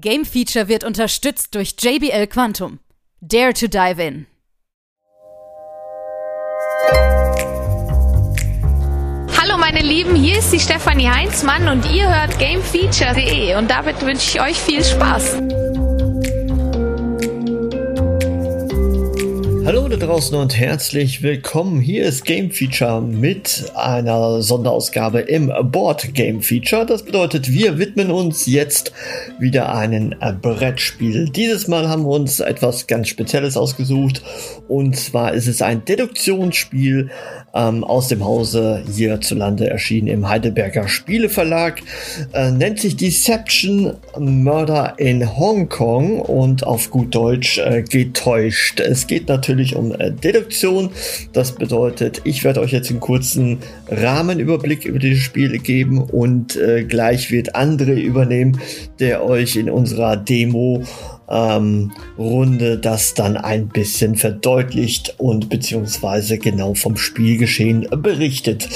Game Feature wird unterstützt durch JBL Quantum. Dare to dive in. Hallo meine Lieben, hier ist die Stefanie Heinzmann und ihr hört GameFeature.de und damit wünsche ich euch viel Spaß. Hallo da draußen und herzlich willkommen. Hier ist Game Feature mit einer Sonderausgabe im Board Game Feature. Das bedeutet, wir widmen uns jetzt wieder einem Brettspiel. Dieses Mal haben wir uns etwas ganz Spezielles ausgesucht und zwar ist es ein Deduktionsspiel ähm, aus dem Hause hierzulande erschienen im Heidelberger Spieleverlag. Äh, nennt sich Deception Murder in Hongkong und auf gut Deutsch äh, getäuscht. Es geht natürlich um äh, Deduktion. Das bedeutet, ich werde euch jetzt einen kurzen Rahmenüberblick über dieses Spiel geben und äh, gleich wird André übernehmen, der euch in unserer Demo ähm, Runde das dann ein bisschen verdeutlicht und beziehungsweise genau vom Spielgeschehen berichtet.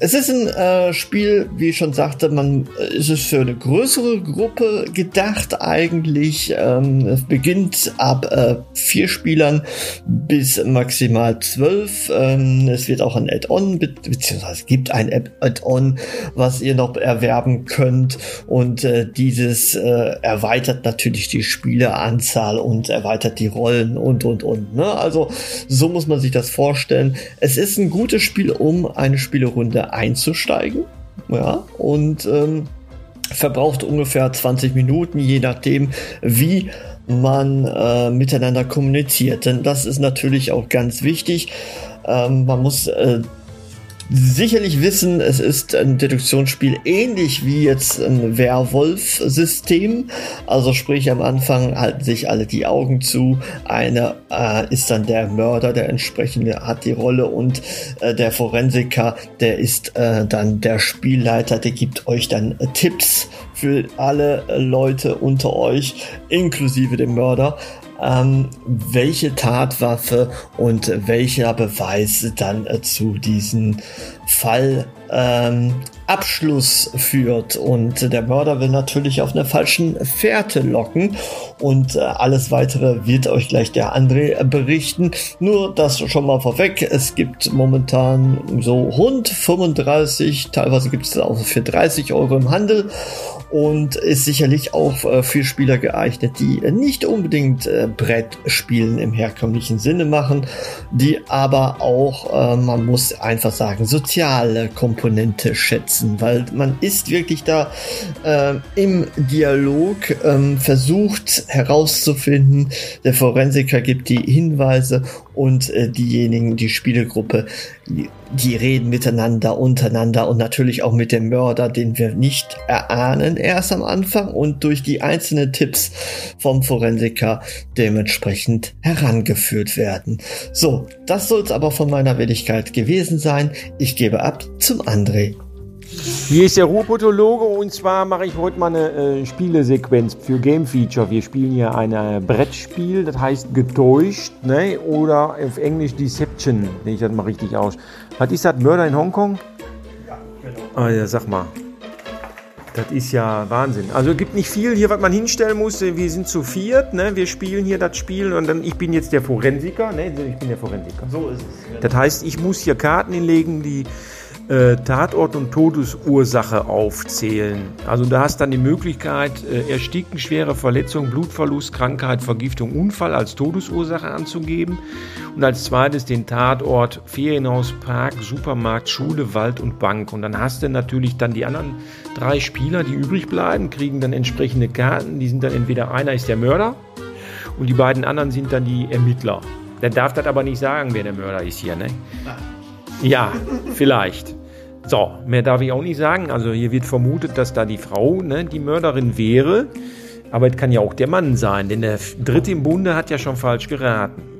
Es ist ein äh, Spiel, wie ich schon sagte, man äh, ist es für eine größere Gruppe gedacht eigentlich. Ähm, es beginnt ab äh, vier Spielern bis maximal zwölf. Ähm, es wird auch ein Add-on be beziehungsweise es gibt ein Add-on, was ihr noch erwerben könnt und äh, dieses äh, erweitert natürlich die Spiel Spieleranzahl und erweitert die Rollen und und und. Ne? Also so muss man sich das vorstellen. Es ist ein gutes Spiel, um eine Spielerunde einzusteigen. Ja, und ähm, verbraucht ungefähr 20 Minuten, je nachdem, wie man äh, miteinander kommuniziert. Denn das ist natürlich auch ganz wichtig. Ähm, man muss äh, sicherlich wissen, es ist ein Deduktionsspiel ähnlich wie jetzt ein Werwolf-System. Also sprich, am Anfang halten sich alle die Augen zu. Einer äh, ist dann der Mörder, der entsprechende hat die Rolle und äh, der Forensiker, der ist äh, dann der Spielleiter, der gibt euch dann Tipps für alle Leute unter euch, inklusive dem Mörder ähm, welche Tatwaffe und welcher Beweis dann äh, zu diesem Fall ähm, Abschluss führt. Und der Mörder will natürlich auf einer falschen Fährte locken. Und äh, alles weitere wird euch gleich der André berichten. Nur das schon mal vorweg. Es gibt momentan so rund 35, teilweise gibt es auch für 30 Euro im Handel und ist sicherlich auch äh, für Spieler geeignet, die nicht unbedingt äh, Brettspielen im herkömmlichen Sinne machen, die aber auch, äh, man muss einfach sagen, soziale Komponente schätzen, weil man ist wirklich da äh, im Dialog, ähm, versucht herauszufinden, der Forensiker gibt die Hinweise und äh, diejenigen, die Spielegruppe, die, reden miteinander, untereinander und natürlich auch mit dem Mörder, den wir nicht erahnen erst am Anfang und durch die einzelnen Tipps vom Forensiker dementsprechend herangeführt werden. So, das soll es aber von meiner Willigkeit gewesen sein. Ich gebe ab zum André. Hier ist der Ruhrpotologe und zwar mache ich heute mal eine äh, Spielesequenz für Game Feature. Wir spielen hier ein äh, Brettspiel, das heißt Getäuscht, ne? oder auf Englisch Deception, wenn ich das mal richtig aus. Was ist das, Mörder in Hongkong? Ja, genau. Ah ja, sag mal. Das ist ja Wahnsinn. Also es gibt nicht viel hier, was man hinstellen muss. Wir sind zu viert, ne? wir spielen hier das Spiel und dann ich bin jetzt der Forensiker. Ne? Ich bin der Forensiker. So ist es. Das heißt, ich muss hier Karten hinlegen, die äh, Tatort und Todesursache aufzählen. Also da hast dann die Möglichkeit, äh, Ersticken, schwere Verletzung, Blutverlust, Krankheit, Vergiftung, Unfall als Todesursache anzugeben. Und als zweites den Tatort Ferienhaus, Park, Supermarkt, Schule, Wald und Bank. Und dann hast du natürlich dann die anderen drei Spieler, die übrig bleiben, kriegen dann entsprechende Karten. Die sind dann entweder einer ist der Mörder und die beiden anderen sind dann die Ermittler. Der darf das aber nicht sagen, wer der Mörder ist hier, ne? Ja, vielleicht. So, mehr darf ich auch nicht sagen. Also hier wird vermutet, dass da die Frau ne, die Mörderin wäre. Aber es kann ja auch der Mann sein, denn der Dritte im Bunde hat ja schon falsch geraten.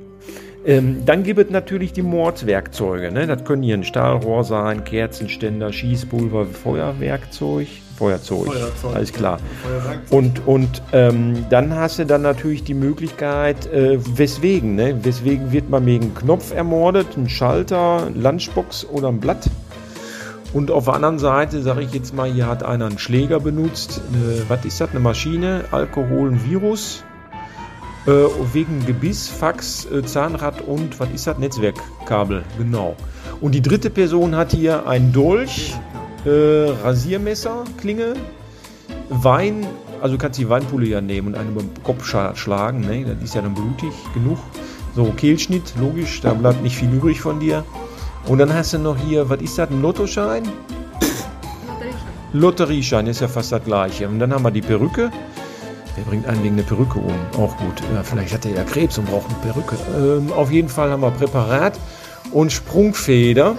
Ähm, dann gibt es natürlich die Mordswerkzeuge. Ne? Das können hier ein Stahlrohr sein, Kerzenständer, Schießpulver, Feuerwerkzeug. Feuerzeug, Feuerzeug alles klar. Und, und ähm, dann hast du dann natürlich die Möglichkeit, äh, weswegen, ne? weswegen wird man wegen Knopf ermordet, ein Schalter, Lunchbox oder ein Blatt. Und auf der anderen Seite, sage ich jetzt mal, hier hat einer einen Schläger benutzt. Äh, was ist das? Eine Maschine, Alkohol, ein Virus. Äh, wegen Gebiss, Fax, äh, Zahnrad und was ist das? Netzwerkkabel, genau. Und die dritte Person hat hier ein Dolch, äh, Rasiermesser, Klinge, Wein, also du kannst die Weinpulle ja nehmen und einen über den Kopf schlagen, ne? das ist ja dann blutig genug. So, Kehlschnitt, logisch, da bleibt nicht viel übrig von dir. Und dann hast du noch hier, was ist das, ein Lottoschein? Lotterieschein ist ja fast das gleiche. Und dann haben wir die Perücke. Wer bringt einen wegen eine Perücke um? Auch gut. Ja, vielleicht hat er ja Krebs und braucht eine Perücke. Ähm, auf jeden Fall haben wir Präparat und Sprungfeder.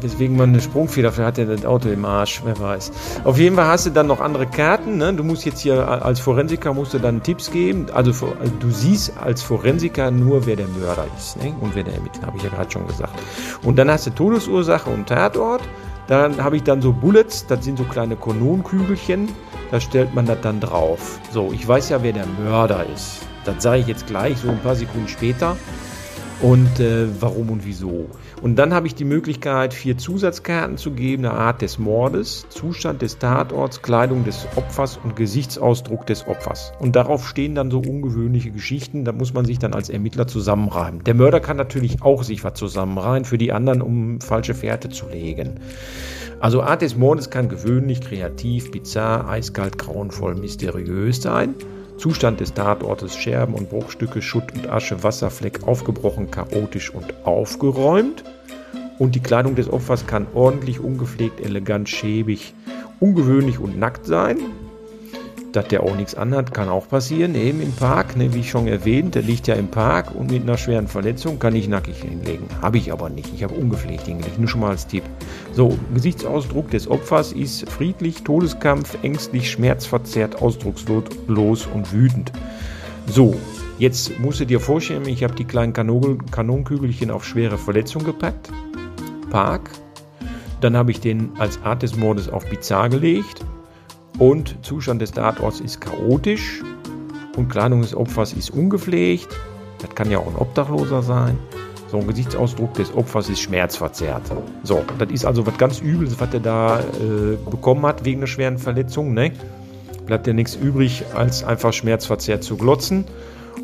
Weswegen man eine Sprungfeder, vielleicht hat er das Auto im Arsch, wer weiß. Auf jeden Fall hast du dann noch andere Karten. Ne? Du musst jetzt hier als Forensiker musst du dann Tipps geben. Also, also du siehst als Forensiker nur, wer der Mörder ist ne? und wer der Ermittler, habe ich ja gerade schon gesagt. Und dann hast du Todesursache und Tatort. Dann habe ich dann so Bullets, das sind so kleine Kanonenkügelchen. Da stellt man das dann drauf. So, ich weiß ja, wer der Mörder ist. Das sage ich jetzt gleich, so ein paar Sekunden später und äh, warum und wieso. Und dann habe ich die Möglichkeit, vier Zusatzkarten zu geben, eine Art des Mordes, Zustand des Tatorts, Kleidung des Opfers und Gesichtsausdruck des Opfers. Und darauf stehen dann so ungewöhnliche Geschichten, da muss man sich dann als Ermittler zusammenreimen. Der Mörder kann natürlich auch sich was zusammenreimen für die anderen, um falsche Fährte zu legen. Also Art des Mordes kann gewöhnlich, kreativ, bizarr, eiskalt, grauenvoll, mysteriös sein. Zustand des Tatortes Scherben und Bruchstücke, Schutt und Asche, Wasserfleck, aufgebrochen, chaotisch und aufgeräumt. Und die Kleidung des Opfers kann ordentlich, ungepflegt, elegant, schäbig, ungewöhnlich und nackt sein. Dass der auch nichts anhat, kann auch passieren. Eben im Park, ne, wie schon erwähnt, der liegt ja im Park und mit einer schweren Verletzung kann ich nackig hinlegen. Habe ich aber nicht. Ich habe ungepflegt hingelegt. Nur schon mal als Tipp. So, Gesichtsausdruck des Opfers ist friedlich, Todeskampf, ängstlich, schmerzverzerrt, ausdruckslos und wütend. So, jetzt musst du dir vorstellen, ich habe die kleinen Kanon Kanonkügelchen auf schwere Verletzung gepackt. Park. Dann habe ich den als Art des Mordes auf Bizarre gelegt und Zustand des Tatorts ist chaotisch und Kleidung des Opfers ist ungepflegt. Das kann ja auch ein Obdachloser sein. So ein Gesichtsausdruck des Opfers ist schmerzverzerrt. So, das ist also was ganz Übles, was er da äh, bekommen hat wegen einer schweren Verletzung. Ne? Bleibt ja nichts übrig, als einfach schmerzverzerrt zu glotzen.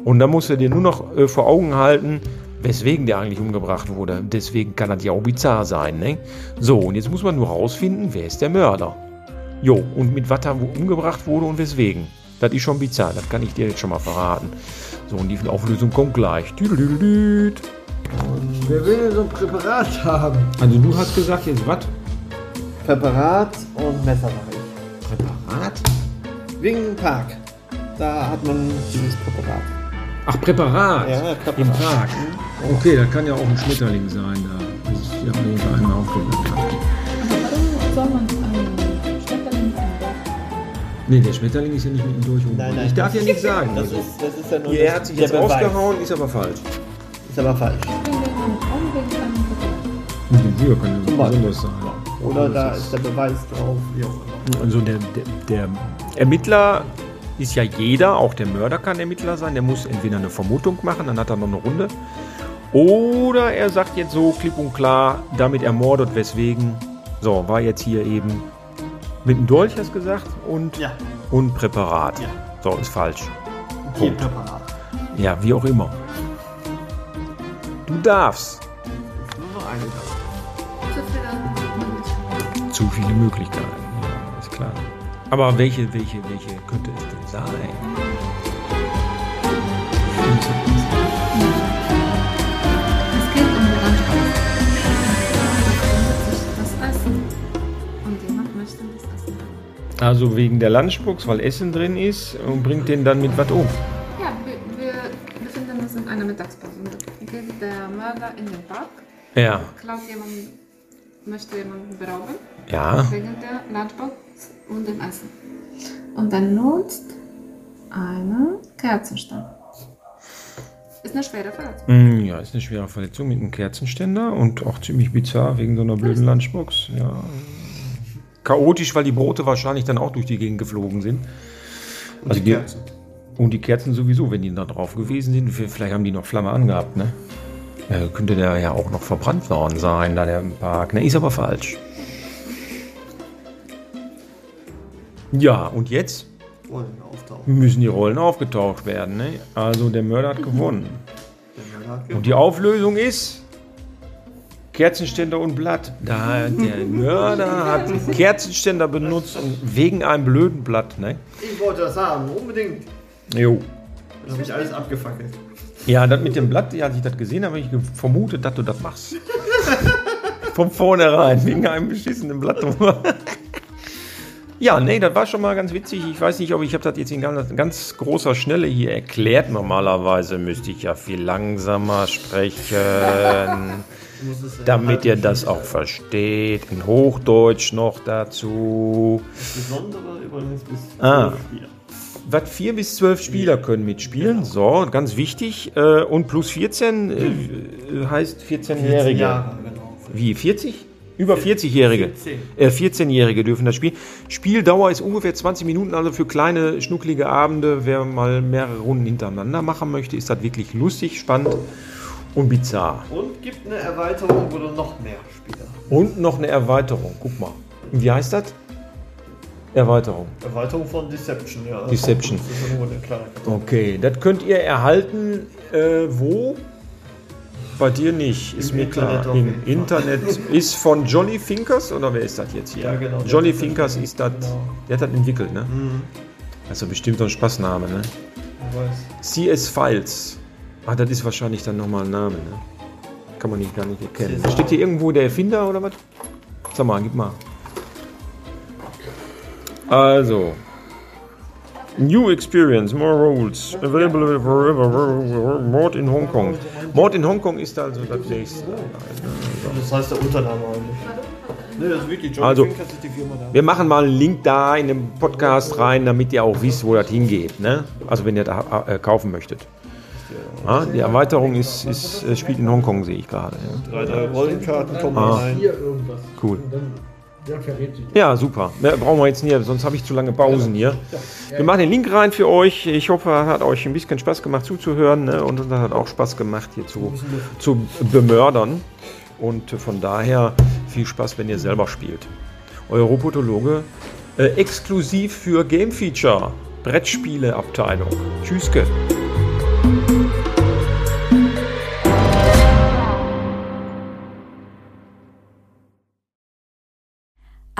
Und dann muss er dir nur noch äh, vor Augen halten, weswegen der eigentlich umgebracht wurde. Deswegen kann das ja auch bizarr sein. Ne? So, und jetzt muss man nur rausfinden, wer ist der Mörder. Jo, und mit was er umgebracht wurde und weswegen. Das ist schon bizarr, das kann ich dir jetzt schon mal verraten. So, und die Auflösung kommt gleich. Tüdelüdelüt. Wer will denn so ein Präparat haben? Also du hast gesagt jetzt was? Präparat und Messer mache ich. Präparat? Wegen dem Park. Da hat man dieses Präparat. Ach, Präparat? Ja, Präparat. Im Park. Okay, das kann ja auch ein Schmetterling sein da. Das ist ja unter einem aufgehört soll man einen Schmetterling? Nee, der Schmetterling ist ja nicht mit ihm durch. Nein, nein, ich darf ja nichts sagen. Das Also, ist, das ist ja nur er das- hat sich jetzt Beweis. rausgehauen, ist aber falsch. Ist aber falsch. Und die Tür kann ja Zum besonders sein. Oder da ist der Beweis drauf, wie auch immer. Also der, der, der Ermittler ist ja jeder, auch der Mörder kann Ermittler sein. Der muss entweder eine Vermutung machen, dann hat er noch eine Runde. Oder er sagt jetzt so klipp und klar, damit ermordet, weswegen. So, war jetzt hier eben mit dem Dolch, hast du gesagt, und, Ja. und Präparat. Ja. So, ist falsch. Hier Präparat. Ja, wie auch immer. Du darfst. Nur noch eine da. Zu viele Möglichkeiten. Zu viele Möglichkeiten, ja, ist klar. Aber welche, welche, welche könnte es denn sein? Es geht um die Landschaft. Das Essen. Und jemand möchte das Essen haben. Also wegen der Lunchbox, weil Essen drin ist und bringt den dann mit was um. Ja, wir, wir befinden uns in einer Mittagspause. Geht der Mörder in den Park, Ja. klaut jemanden, möchte jemanden berauben, Ja. wegen der Lunchbox und dem Essen. Und dann nutzt einen Kerzenstand. Ist eine schwere Verletzung. Mm, Ja, ist eine schwere Verletzung mit einem Kerzenständer und auch ziemlich bizarr wegen so einer blöden Lunchbox. Ja. Chaotisch, weil die Brote wahrscheinlich dann auch durch die Gegend geflogen sind. Also die Kerzen. Und die Kerzen sowieso, wenn die da drauf gewesen sind. Vielleicht haben die noch Flamme angehabt, ne? Äh, könnte der ja auch noch verbrannt worden sein, da der im Park. Ne, ist aber falsch. Ja, und jetzt? Müssen die Rollen aufgetaucht werden, ne? Also der Mörder hat gewonnen. Mörder hat gewonnen. Und die Auflösung ist Kerzenständer und Blatt. Da der Mörder hat Kerzenständer benutzt und wegen einem blöden Blatt, ne? Ich wollte das haben, unbedingt. Jo. Das habe ich alles abgefackelt. Ja, das mit dem Blatt, ja, als ich das gesehen habe, habe ich vermutet, dass du das machst. Von vornherein, wegen einem beschissenen Blatt. ja, nee, das war schon mal ganz witzig. Ich weiß nicht, ob ich habe das jetzt in ganz, ganz großer Schnelle hier erklärt. Normalerweise müsste ich ja viel langsamer sprechen, damit ihr das auch versteht. In Hochdeutsch noch dazu. Das Besondere übrigens bis Ah. zwölf Spieler. Was vier bis zwölf Spieler können mitspielen. So, ganz wichtig. Äh, Und plus 14 äh, heißt 14-Jährige. Jahre, genau. Wie, 40? Über 40-Jährige. 14. Äh, 14-Jährige dürfen das spielen. Spieldauer ist ungefähr 20 Minuten, also für kleine, schnucklige Abende. Wer mal mehrere Runden hintereinander machen möchte, ist das wirklich lustig, spannend und bizarr. Und gibt eine Erweiterung, wo du noch mehr Spieler Und noch eine Erweiterung. Guck mal. Wie heißt das? Erweiterung. Erweiterung von Deception, ja. Deception. Das. Okay, das könnt ihr erhalten. Äh, wo? Bei dir nicht, ist Im mir Internet klar. Im. Internet ist von Jolly Finkers oder wer ist das jetzt hier? Ja, genau. Jolly Finkers ist das. Genau. Der hat das entwickelt, ne? Mhm. Also bestimmt so ein Spaßname, ne? Ich weiß. CS Files. Ah, das ist wahrscheinlich dann nochmal ein Name, ne? Kann man nicht gar nicht erkennen. Steht hier irgendwo der Erfinder oder was? Sag mal, gib mal. Also. New Experience, more rules, available forever, Mord in Hongkong. Mord in Hongkong ist also das nächste. Das heißt der Untername eigentlich. Das ist wirklich Johnny Also-. Wir machen mal einen Link da in den Podcast rein, damit ihr auch wisst, wo das hingeht. Ne? Also wenn ihr da äh, kaufen möchtet. Ah, die Erweiterung ist, ist, spielt in Hongkong, sehe ich gerade. Ja. Drei, drei Rollenkarten kommen Ah. rein. Hier irgendwas. Cool. Ja, super. Mehr brauchen wir jetzt nicht, sonst habe ich zu lange Pausen hier. Wir machen den Link rein für euch. Ich hoffe, es hat euch ein bisschen Spaß gemacht zuzuhören ne? und es hat auch Spaß gemacht hier zu, zu bemördern. Und von daher viel Spaß, wenn ihr selber spielt. Euer Robotologe äh, exklusiv für Game Feature Brettspiele Abteilung. Tschüsske.